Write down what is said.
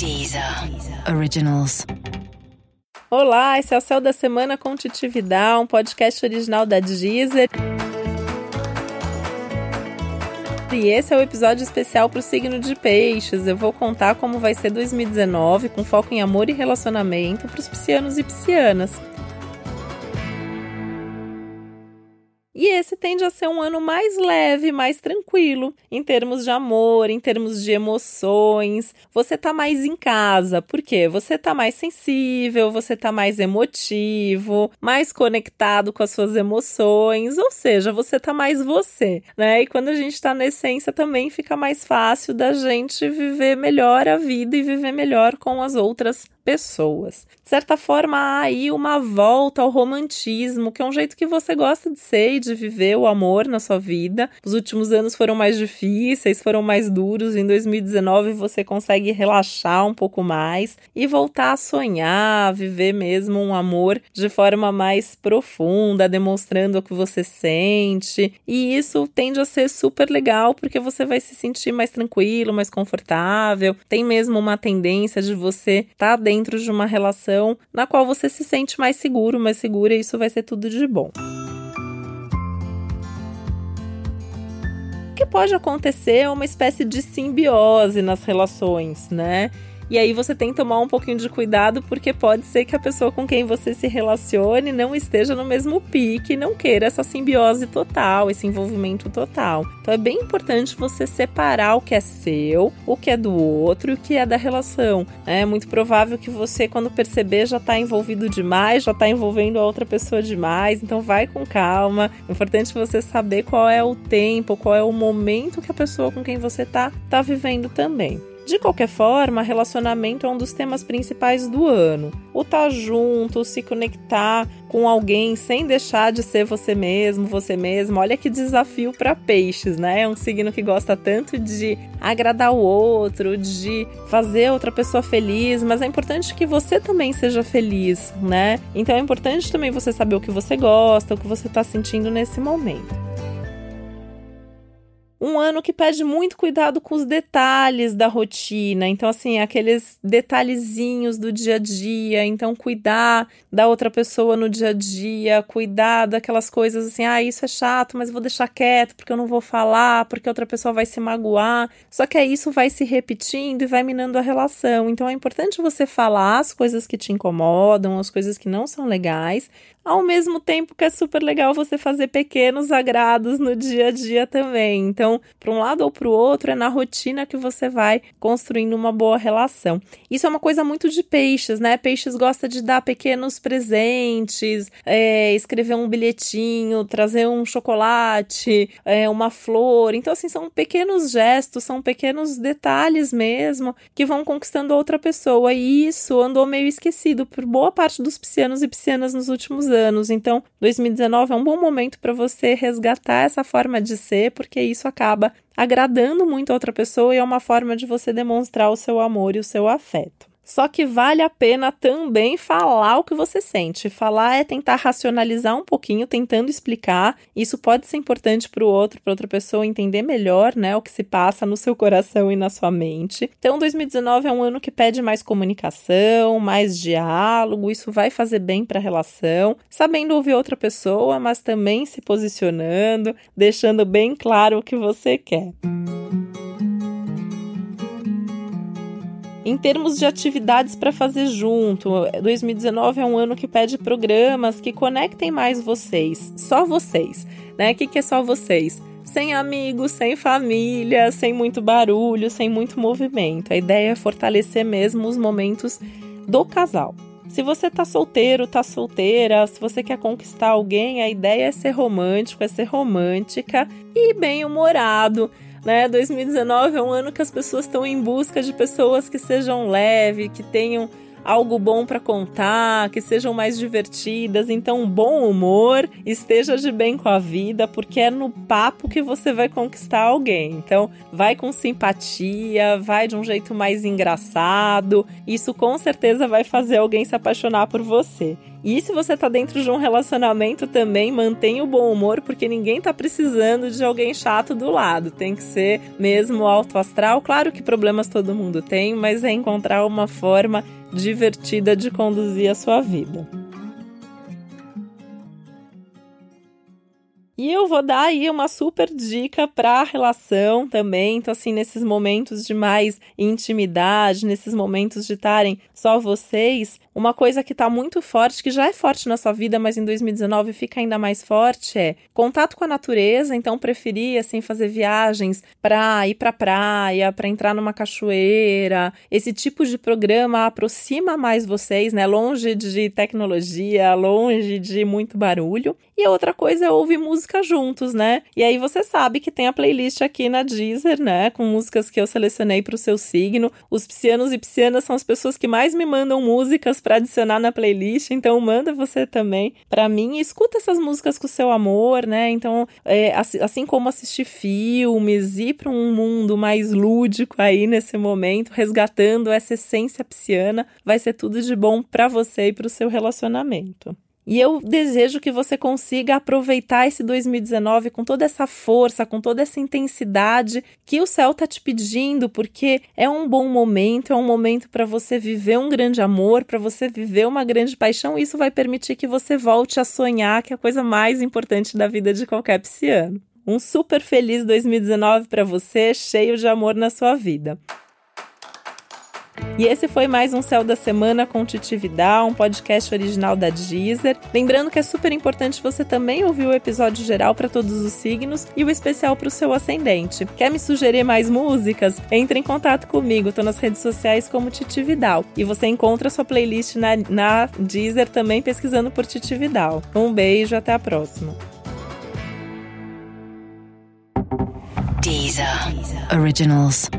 Deezer Originals. Olá, esse é o Céu da Semana com Titividade, um podcast original da Deezer. E esse é o episódio especial para o signo de Peixes. Eu vou contar como vai ser 2019, com foco em amor e relacionamento para os piscianos e piscianas. Esse tende a ser um ano mais leve, mais tranquilo, em termos de amor, em termos de emoções. Você tá mais em casa, porque você tá mais sensível, você tá mais emotivo, mais conectado com as suas emoções, ou seja, você tá mais você, né? E quando a gente tá na essência também fica mais fácil da gente viver melhor a vida e viver melhor com as outras pessoas. De certa forma, há aí uma volta ao romantismo, que é um jeito que você gosta de ser e de viver o amor na sua vida. Os últimos anos foram mais difíceis, foram mais duros. Em 2019 você consegue relaxar um pouco mais e voltar a sonhar, viver mesmo um amor de forma mais profunda, demonstrando o que você sente. E isso tende a ser super legal porque você vai se sentir mais tranquilo, mais confortável. Tem mesmo uma tendência de você estar tá dentro de uma relação na qual você se sente mais seguro, mais segura, e isso vai ser tudo de bom. Pode acontecer uma espécie de simbiose nas relações, né? E aí você tem que tomar um pouquinho de cuidado, porque pode ser que a pessoa com quem você se relacione não esteja no mesmo pique, não queira essa simbiose total, esse envolvimento total. Então é bem importante você separar o que é seu, o que é do outro e o que é da relação. É muito provável que você, quando perceber, já está envolvido demais, já está envolvendo a outra pessoa demais. Então vai com calma. É importante você saber qual é o tempo, qual é o momento que a pessoa com quem você tá tá vivendo também. De qualquer forma, relacionamento é um dos temas principais do ano. O estar tá junto, se conectar com alguém sem deixar de ser você mesmo, você mesmo. Olha que desafio para peixes, né? É um signo que gosta tanto de agradar o outro, de fazer outra pessoa feliz, mas é importante que você também seja feliz, né? Então é importante também você saber o que você gosta, o que você está sentindo nesse momento um ano que pede muito cuidado com os detalhes da rotina. Então, assim, aqueles detalhezinhos do dia a dia. Então, cuidar da outra pessoa no dia a dia, cuidar daquelas coisas assim, ah, isso é chato, mas vou deixar quieto porque eu não vou falar, porque outra pessoa vai se magoar. Só que aí isso vai se repetindo e vai minando a relação. Então, é importante você falar as coisas que te incomodam, as coisas que não são legais, ao mesmo tempo que é super legal você fazer pequenos agrados no dia a dia também. Então, para um lado ou para o outro, é na rotina que você vai construindo uma boa relação. Isso é uma coisa muito de peixes, né? Peixes gosta de dar pequenos presentes, é, escrever um bilhetinho, trazer um chocolate, é, uma flor. Então, assim, são pequenos gestos, são pequenos detalhes mesmo que vão conquistando outra pessoa. E isso andou meio esquecido por boa parte dos piscianos e piscianas nos últimos anos. Então, 2019 é um bom momento para você resgatar essa forma de ser, porque isso acaba agradando muito a outra pessoa e é uma forma de você demonstrar o seu amor e o seu afeto. Só que vale a pena também falar o que você sente. Falar é tentar racionalizar um pouquinho, tentando explicar. Isso pode ser importante para o outro, para outra pessoa entender melhor, né, o que se passa no seu coração e na sua mente. Então, 2019 é um ano que pede mais comunicação, mais diálogo. Isso vai fazer bem para a relação, sabendo ouvir outra pessoa, mas também se posicionando, deixando bem claro o que você quer. Em termos de atividades para fazer junto, 2019 é um ano que pede programas que conectem mais vocês, só vocês, né? O que, que é só vocês? Sem amigos, sem família, sem muito barulho, sem muito movimento. A ideia é fortalecer mesmo os momentos do casal. Se você tá solteiro, tá solteira, se você quer conquistar alguém, a ideia é ser romântico, é ser romântica e bem-humorado né? 2019 é um ano que as pessoas estão em busca de pessoas que sejam leves, que tenham algo bom para contar, que sejam mais divertidas. Então, bom humor, esteja de bem com a vida, porque é no papo que você vai conquistar alguém. Então, vai com simpatia, vai de um jeito mais engraçado. Isso com certeza vai fazer alguém se apaixonar por você. E se você tá dentro de um relacionamento também, mantenha o bom humor, porque ninguém tá precisando de alguém chato do lado. Tem que ser mesmo alto astral. Claro que problemas todo mundo tem, mas é encontrar uma forma divertida de conduzir a sua vida. E eu vou dar aí uma super dica para a relação também. Então, assim, nesses momentos de mais intimidade, nesses momentos de estarem só vocês, uma coisa que está muito forte, que já é forte na sua vida, mas em 2019 fica ainda mais forte, é contato com a natureza. Então, preferir assim fazer viagens para ir para praia, para entrar numa cachoeira. Esse tipo de programa aproxima mais vocês, né? Longe de tecnologia, longe de muito barulho. E a outra coisa é ouvir música juntos, né? E aí você sabe que tem a playlist aqui na Deezer, né? Com músicas que eu selecionei para o seu signo. Os piscianos e piscianas são as pessoas que mais me mandam músicas para adicionar na playlist, então manda você também para mim. Escuta essas músicas com o seu amor, né? Então, é, assim como assistir filmes, ir para um mundo mais lúdico aí nesse momento, resgatando essa essência pisciana, vai ser tudo de bom para você e para o seu relacionamento. E eu desejo que você consiga aproveitar esse 2019 com toda essa força, com toda essa intensidade que o céu está te pedindo, porque é um bom momento, é um momento para você viver um grande amor, para você viver uma grande paixão. E isso vai permitir que você volte a sonhar, que é a coisa mais importante da vida de qualquer pisciano. Um super feliz 2019 para você, cheio de amor na sua vida. E esse foi mais um Céu da Semana com Titi Vidal, um podcast original da Deezer. Lembrando que é super importante você também ouvir o episódio geral para todos os signos e o especial para o seu ascendente. Quer me sugerir mais músicas? Entre em contato comigo, estou nas redes sociais como Titi Vidal. E você encontra sua playlist na, na Deezer também pesquisando por Titi Vidal. Um beijo, até a próxima. Deezer. Deezer. Originals.